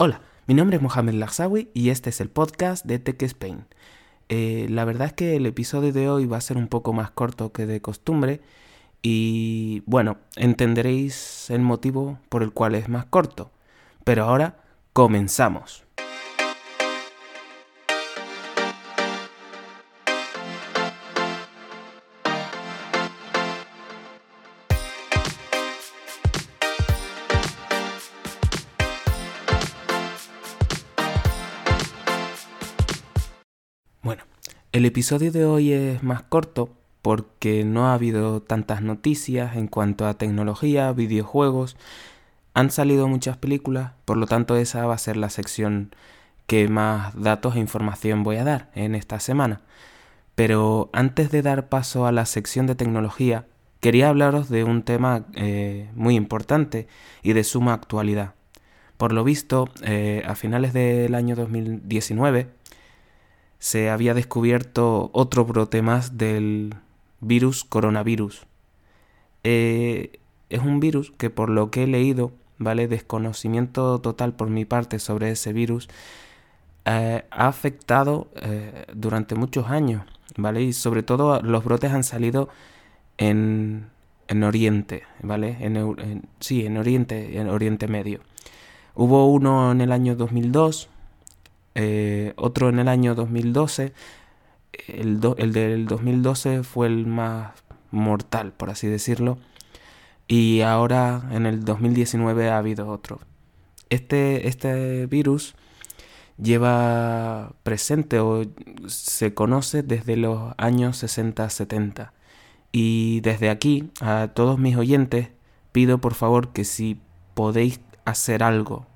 Hola, mi nombre es Mohamed Larsawi y este es el podcast de Tech Spain. Eh, la verdad es que el episodio de hoy va a ser un poco más corto que de costumbre y bueno, entenderéis el motivo por el cual es más corto. Pero ahora comenzamos. El episodio de hoy es más corto porque no ha habido tantas noticias en cuanto a tecnología, videojuegos. Han salido muchas películas, por lo tanto esa va a ser la sección que más datos e información voy a dar en esta semana. Pero antes de dar paso a la sección de tecnología, quería hablaros de un tema eh, muy importante y de suma actualidad. Por lo visto, eh, a finales del año 2019, se había descubierto otro brote más del virus coronavirus. Eh, es un virus que por lo que he leído, ¿vale? Desconocimiento total por mi parte sobre ese virus, eh, ha afectado eh, durante muchos años, ¿vale? Y sobre todo los brotes han salido en, en Oriente, ¿vale? En, sí, en Oriente, en Oriente Medio. Hubo uno en el año 2002, eh, otro en el año 2012. El, el, del 2012 fue el más mortal, por así decirlo. Y ahora en el 2019 ha habido otro. Este, este virus lleva presente o se conoce desde los años 60-70. Y desde aquí, a todos mis oyentes, pido por favor que si podéis hacer algo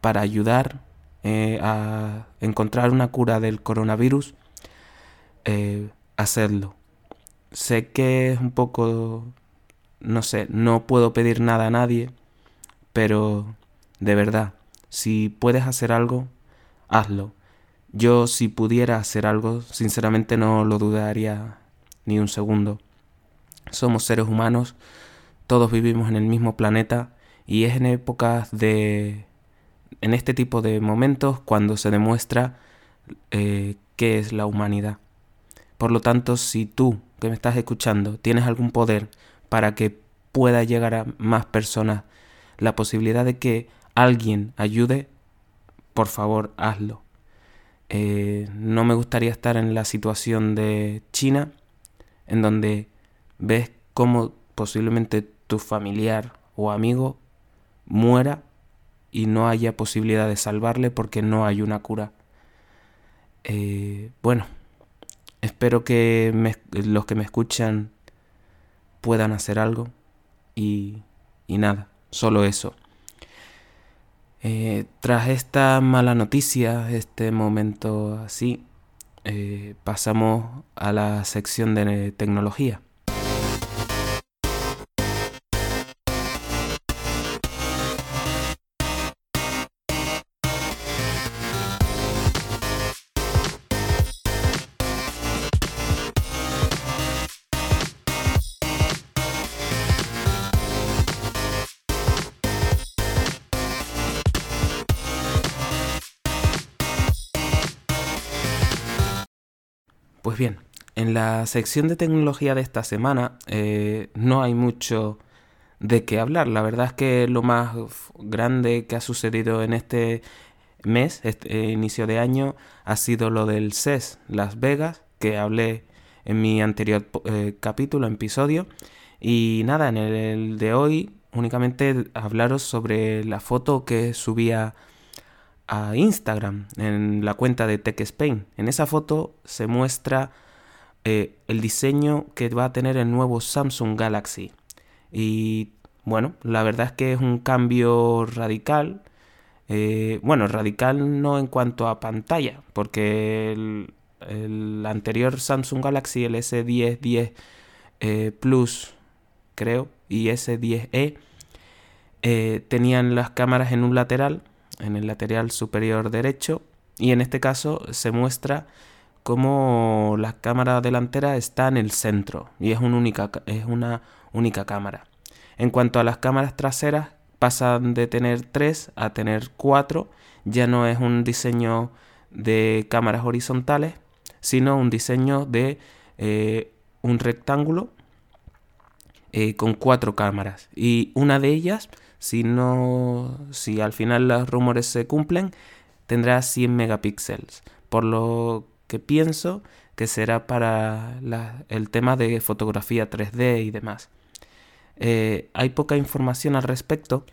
para ayudar eh, a encontrar una cura del coronavirus, eh, hacerlo. Sé que es un poco, no sé, no puedo pedir nada a nadie, pero de verdad, si puedes hacer algo, hazlo. Yo si pudiera hacer algo, sinceramente no lo dudaría ni un segundo. Somos seres humanos, todos vivimos en el mismo planeta y es en épocas de en este tipo de momentos cuando se demuestra eh, qué es la humanidad. Por lo tanto, si tú que me estás escuchando tienes algún poder para que pueda llegar a más personas la posibilidad de que alguien ayude, por favor hazlo. Eh, no me gustaría estar en la situación de China, en donde ves cómo posiblemente tu familiar o amigo muera y no haya posibilidad de salvarle porque no hay una cura. Eh, bueno, espero que los que me escuchan puedan hacer algo y, y nada, solo eso. Eh, tras esta mala noticia, este momento así, eh, pasamos a la sección de tecnología. Pues bien, en la sección de tecnología de esta semana eh, no hay mucho de qué hablar. La verdad es que lo más grande que ha sucedido en este mes, este inicio de año, ha sido lo del CES Las Vegas, que hablé en mi anterior eh, capítulo, episodio. Y nada, en el de hoy únicamente hablaros sobre la foto que subía a Instagram, en la cuenta de Tech Spain. En esa foto se muestra eh, el diseño que va a tener el nuevo Samsung Galaxy. Y bueno, la verdad es que es un cambio radical. Eh, bueno, radical no en cuanto a pantalla, porque el, anterior Samsung Galaxy, el S10 10 eh, Plus, creo, y S10e, tenían las cámaras en un lateral en el lateral superior derecho y en este caso se muestra cómo la cámara delantera está en el centro y es una única, cámara. En cuanto a las cámaras traseras, pasan de tener 3 a tener 4. Ya no es un diseño de cámaras horizontales, sino un diseño de eh, un rectángulo eh, con cuatro cámaras. Y una de ellas, si no, si al final los rumores se cumplen, tendrá 100 megapíxeles. Por lo que pienso que será para el tema de fotografía 3D y demás. Eh, hay poca información al respecto,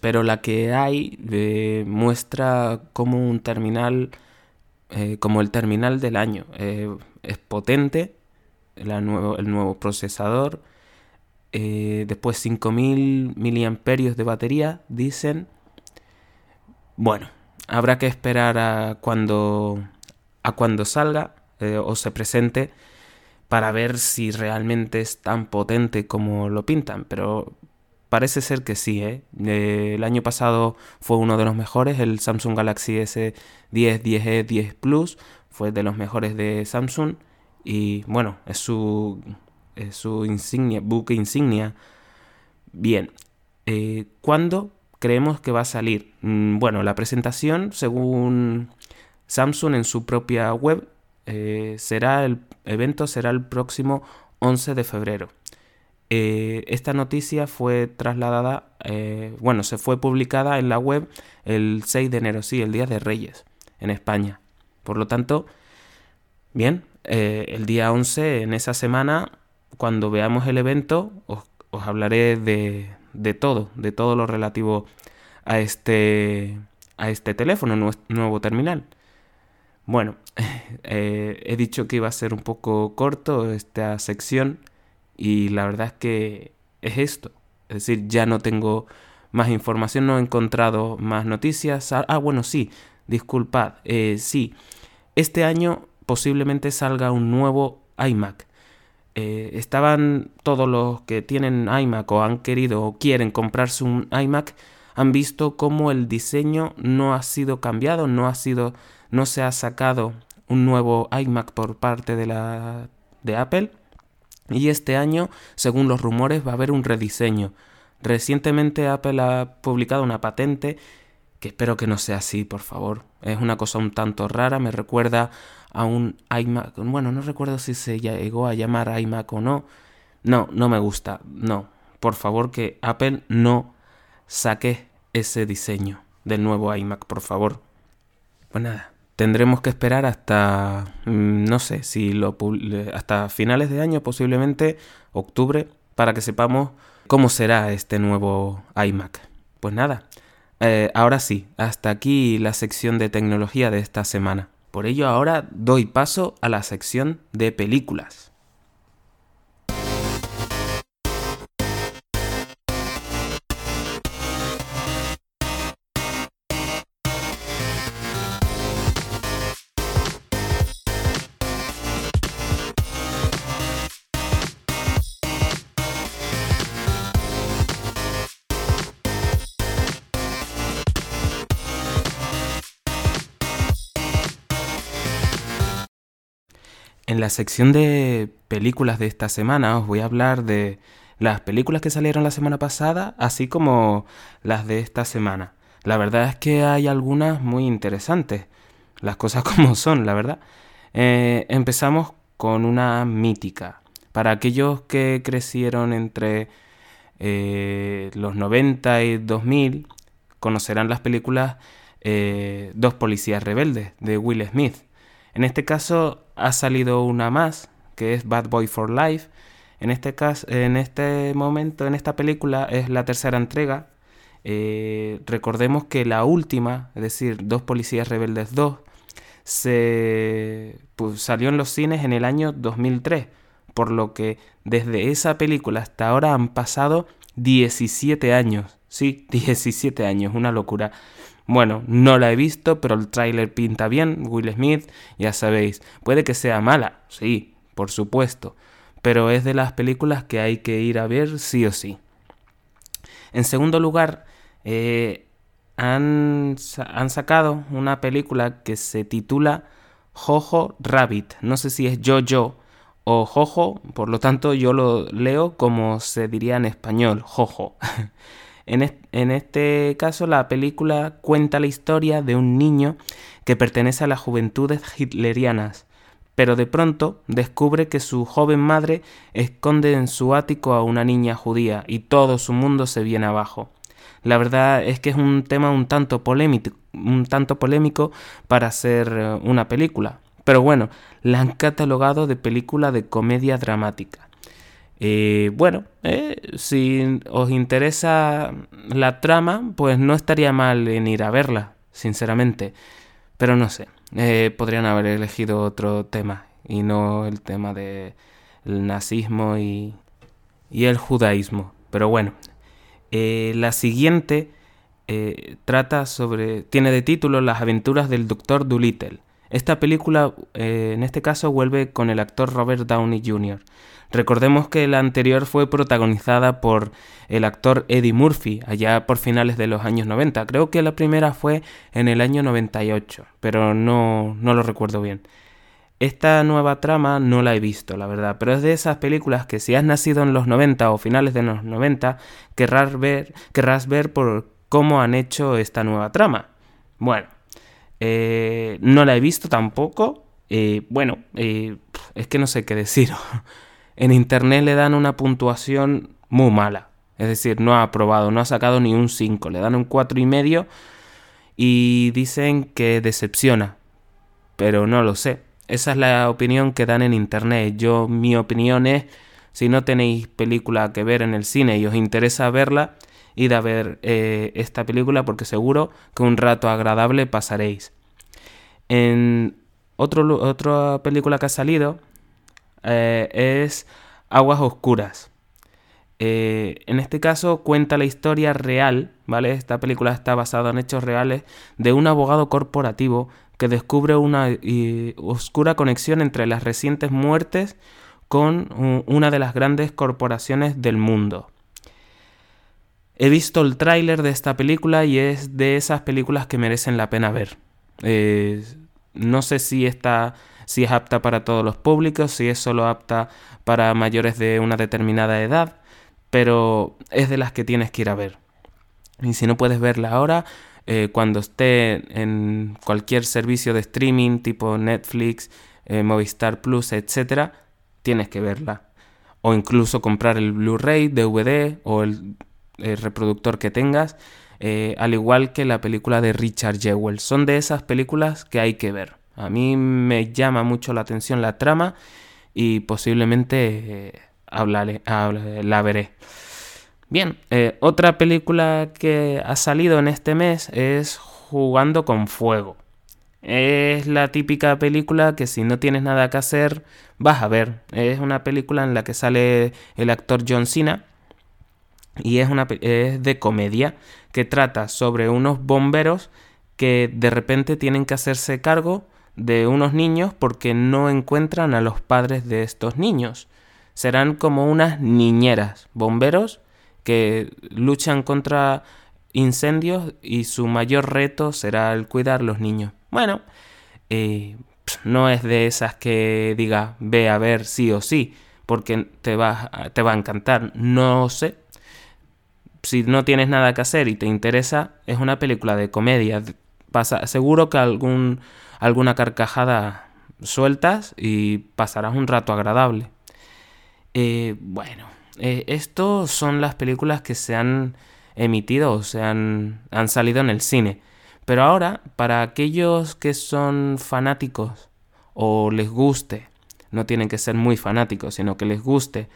pero la que hay eh, muestra como un terminal, como el terminal del año. es potente, el nuevo procesador, eh, después 5000 miliamperios de batería, dicen. Bueno, habrá que esperar a cuando, a cuando salga eh, o se presente para ver si realmente es tan potente como lo pintan, pero parece ser que sí. ¿eh? el año pasado fue uno de los mejores, el Samsung Galaxy S10, 10e, 10 Plus fue de los mejores de Samsung y bueno, es su su insignia, buque insignia. Bien, eh, ¿cuándo creemos que va a salir? Mm, bueno, la presentación, según Samsung en su propia web, eh, será el evento será el próximo 11 de febrero. Eh, esta noticia fue trasladada, bueno, se fue publicada en la web el 6 de enero, sí, el Día de Reyes, en España. Por lo tanto, bien, el día 11, en esa semana, cuando veamos el evento, os, hablaré de, todo, de todo lo relativo a este, a este teléfono, nuevo terminal. Bueno, eh, he dicho que iba a ser un poco corto esta sección y la verdad es que es esto. Es decir, ya no tengo más información, no he encontrado más noticias. Ah, ah bueno, sí, disculpad. Eh, sí, este año posiblemente salga un nuevo iMac. Eh, estaban todos los que tienen iMac o han querido o quieren comprarse un iMac han visto cómo el diseño no ha sido cambiado, no ha sido, no se ha sacado un nuevo iMac por parte de la de Apple y este año, según los rumores, va a haber un rediseño. Recientemente Apple ha publicado una patente que espero que no sea así, por favor. Es una cosa un tanto rara, me recuerda a un iMac. Bueno, no recuerdo si se llegó a llamar iMac o no. No, no me gusta. No. Por favor, que Apple no saque ese diseño del nuevo iMac, por favor. Pues nada, tendremos que esperar hasta, mm, no sé, si lo hasta finales de año, posiblemente octubre, para que sepamos cómo será este nuevo iMac. Pues nada, eh, ahora sí, hasta aquí la sección de tecnología de esta semana. Por ello ahora doy paso a la sección de películas. En la sección de películas de esta semana os voy a hablar de las películas que salieron la semana pasada, así como las de esta semana. La verdad es que hay algunas muy interesantes, las cosas como son, la verdad. Eh, empezamos con una mítica. Para aquellos que crecieron entre eh, los 90 y 2000, conocerán las películas eh, Dos policías rebeldes de Will Smith. En este caso ha salido una más, que es Bad Boy for Life. En este caso, en este momento, en esta película, es la tercera entrega. Eh, recordemos que la última, es decir, Dos Policías Rebeldes 2, se pues, salió en los cines en el año 2003, por lo que desde esa película hasta ahora han pasado 17 años. Sí, 17 años, una locura. Bueno, no la he visto, pero el tráiler pinta bien, Will Smith, ya sabéis. Puede que sea mala, sí, por supuesto, pero es de las películas que hay que ir a ver sí o sí. En segundo lugar, eh, han, han, sacado una película que se titula Jojo Rabbit. No sé si es Jojo o Jojo, por lo tanto yo lo leo como se diría en español, Jojo. En, este caso, la película cuenta la historia de un niño que pertenece a las juventudes hitlerianas, pero de pronto descubre que su joven madre esconde en su ático a una niña judía y todo su mundo se viene abajo. La verdad es que es un tema un tanto polémico, un tanto polémico para ser eh, una película, pero bueno, la han catalogado de película de comedia dramática. Eh, bueno, eh, si os interesa la trama, pues no estaría mal en ir a verla, sinceramente. Pero no sé, eh, podrían haber elegido otro tema y no el tema del nazismo y, y, el judaísmo. Pero bueno, la siguiente trata sobre, tiene de título Las aventuras del Doctor Dolittle. Esta película, en este caso, vuelve con el actor Robert Downey Jr. Recordemos que la anterior fue protagonizada por el actor Eddie Murphy, allá por finales de los años 90. Creo que la primera fue en el año 98, pero no, no lo recuerdo bien. Esta nueva trama no la he visto, la verdad, pero es de esas películas que si has nacido en los 90 o finales de los 90, querrás ver, querrás ver por cómo han hecho esta nueva trama. Bueno, eh, no la he visto tampoco. Eh, bueno, eh, es que no sé qué decir. en internet le dan una puntuación muy mala. Es decir, no ha aprobado, no ha sacado ni un 5, le dan un 4,5 y medio y dicen que decepciona. Pero no lo sé. Esa es la opinión que dan en internet. Yo, mi opinión es, si no tenéis película que ver en el cine y os interesa verla, id a ver eh, esta película porque seguro que un rato agradable pasaréis. En otro, otra película que ha salido eh, es Aguas Oscuras. Eh, en este caso cuenta la historia real, ¿vale? Esta película está basada en hechos reales de un abogado corporativo que descubre una oscura conexión entre las recientes muertes con una de las grandes corporaciones del mundo. He visto el tráiler de esta película y es de esas películas que merecen la pena ver. Eh, no sé si está si es apta para todos los públicos, si es solo apta para mayores de una determinada edad, pero es de las que tienes que ir a ver. Y si no puedes verla ahora, eh, cuando esté en cualquier servicio de streaming tipo Netflix, eh, Movistar Plus, etc., tienes que verla. O incluso comprar el Blu-ray, DVD o el, reproductor que tengas, eh, al igual que la película de Richard Jewell. Son de esas películas que hay que ver. A mí me llama mucho la atención la trama y posiblemente eh, hablaré, la veré. Bien, eh, otra película que ha salido en este mes es Jugando con Fuego. Es la típica película que si no tienes nada que hacer vas a ver. Es una película en la que sale el actor John Cena y es, una, es de comedia que trata sobre unos bomberos que de repente tienen que hacerse cargo de unos niños porque no encuentran a los padres de estos niños. Serán como unas niñeras, bomberos que luchan contra incendios y su mayor reto será el cuidar los niños. Bueno, eh, no es de esas que diga ve a ver sí o sí, porque te va, te va a encantar. No sé. Si no tienes nada que hacer y te interesa, es una película de comedia. Pasa, seguro que algún alguna carcajada sueltas y pasarás un rato agradable. Eh, bueno, eh, estos son las películas que se han emitido o se han, han salido en el cine. Pero ahora, para aquellos que son fanáticos o les guste, no tienen que ser muy fanáticos, sino que les guste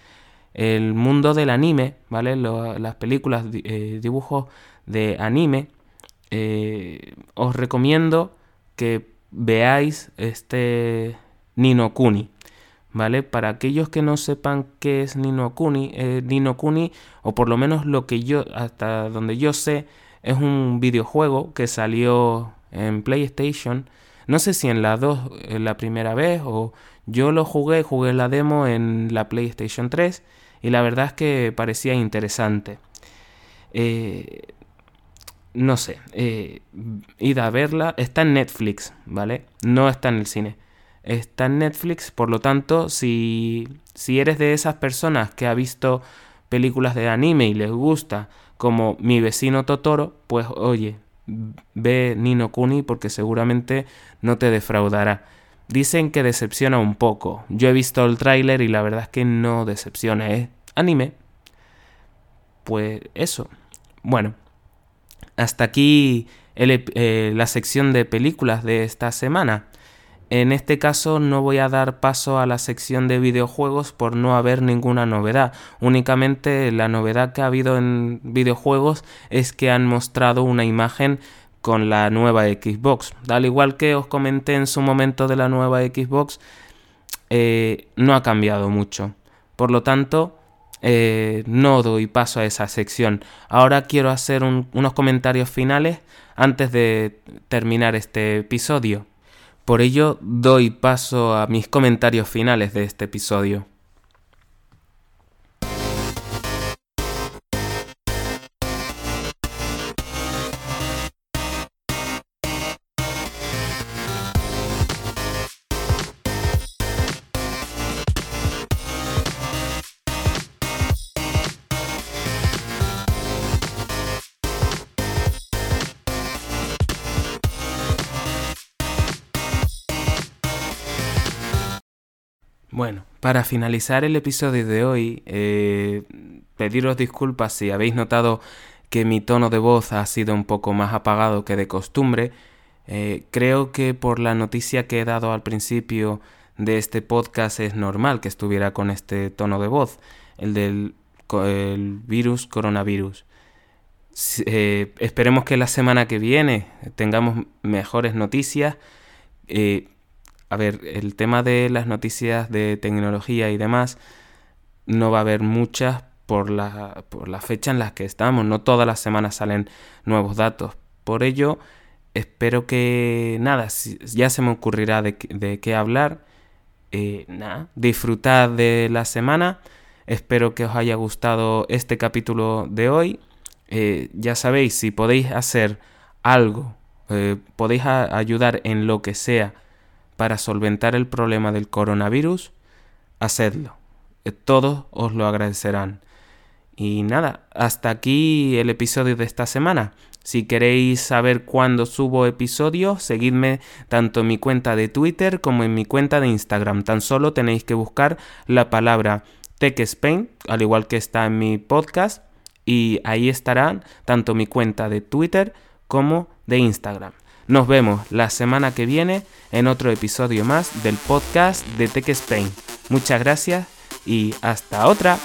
el mundo del anime, ¿vale? las películas, eh, dibujos de anime, os recomiendo que veáis este Nino Kuni. ¿Vale? Para aquellos que no sepan qué es Nino Kuni, eh, Nino Kuni, o por lo menos lo que yo, hasta donde yo sé, es un videojuego que salió en PlayStation. No sé si en la 2 eh, la primera vez o yo lo jugué, jugué la demo en la PlayStation 3 y la verdad es que parecía interesante. Eh, no sé, eh, id a verla. Está en Netflix, ¿vale? No está en el cine. Está en Netflix, por lo tanto, si, si eres de esas personas que ha visto películas de anime y les gusta como Mi vecino Totoro, pues oye, ve Nino Kuni porque seguramente no te defraudará. Dicen que decepciona un poco. Yo he visto el tráiler y la verdad es que no decepciona, ¿eh? Anime. Pues eso. Bueno, hasta aquí eh, la sección de películas de esta semana. En este caso no voy a dar paso a la sección de videojuegos por no haber ninguna novedad. Únicamente la novedad que ha habido en videojuegos es que han mostrado una imagen con la nueva Xbox. Al igual que os comenté en su momento de la nueva Xbox, eh, no ha cambiado mucho. Por lo tanto, eh, no doy paso a esa sección. Ahora quiero hacer unos comentarios finales antes de terminar este episodio. Por ello, doy paso a mis comentarios finales de este episodio. Bueno, para finalizar el episodio de hoy, eh, pediros disculpas si habéis notado que mi tono de voz ha sido un poco más apagado que de costumbre. Eh, creo que por la noticia que he dado al principio de este podcast es normal que estuviera con este tono de voz, el del virus coronavirus. Eh, esperemos que la semana que viene tengamos mejores noticias. A ver, el tema de las noticias de tecnología y demás, no va a haber muchas por la, por la fecha en la que estamos. No todas las semanas salen nuevos datos. Por ello, espero que nada, ya se me ocurrirá de, qué hablar. Eh, nada, disfrutad de la semana. Espero que os haya gustado este capítulo de hoy. Eh, ya sabéis, si podéis hacer algo, eh, podéis ayudar en lo que sea para solventar el problema del coronavirus, hacedlo. Eh, todos os lo agradecerán. Y nada, hasta aquí el episodio de esta semana. Si queréis saber cuándo subo episodios, seguidme tanto en mi cuenta de Twitter como en mi cuenta de Instagram. Tan solo tenéis que buscar la palabra TechSpain, al igual que está en mi podcast, y ahí estarán tanto mi cuenta de Twitter como de Instagram. Nos vemos la semana que viene en otro episodio más del podcast de Tech Spain. Muchas gracias y hasta otra.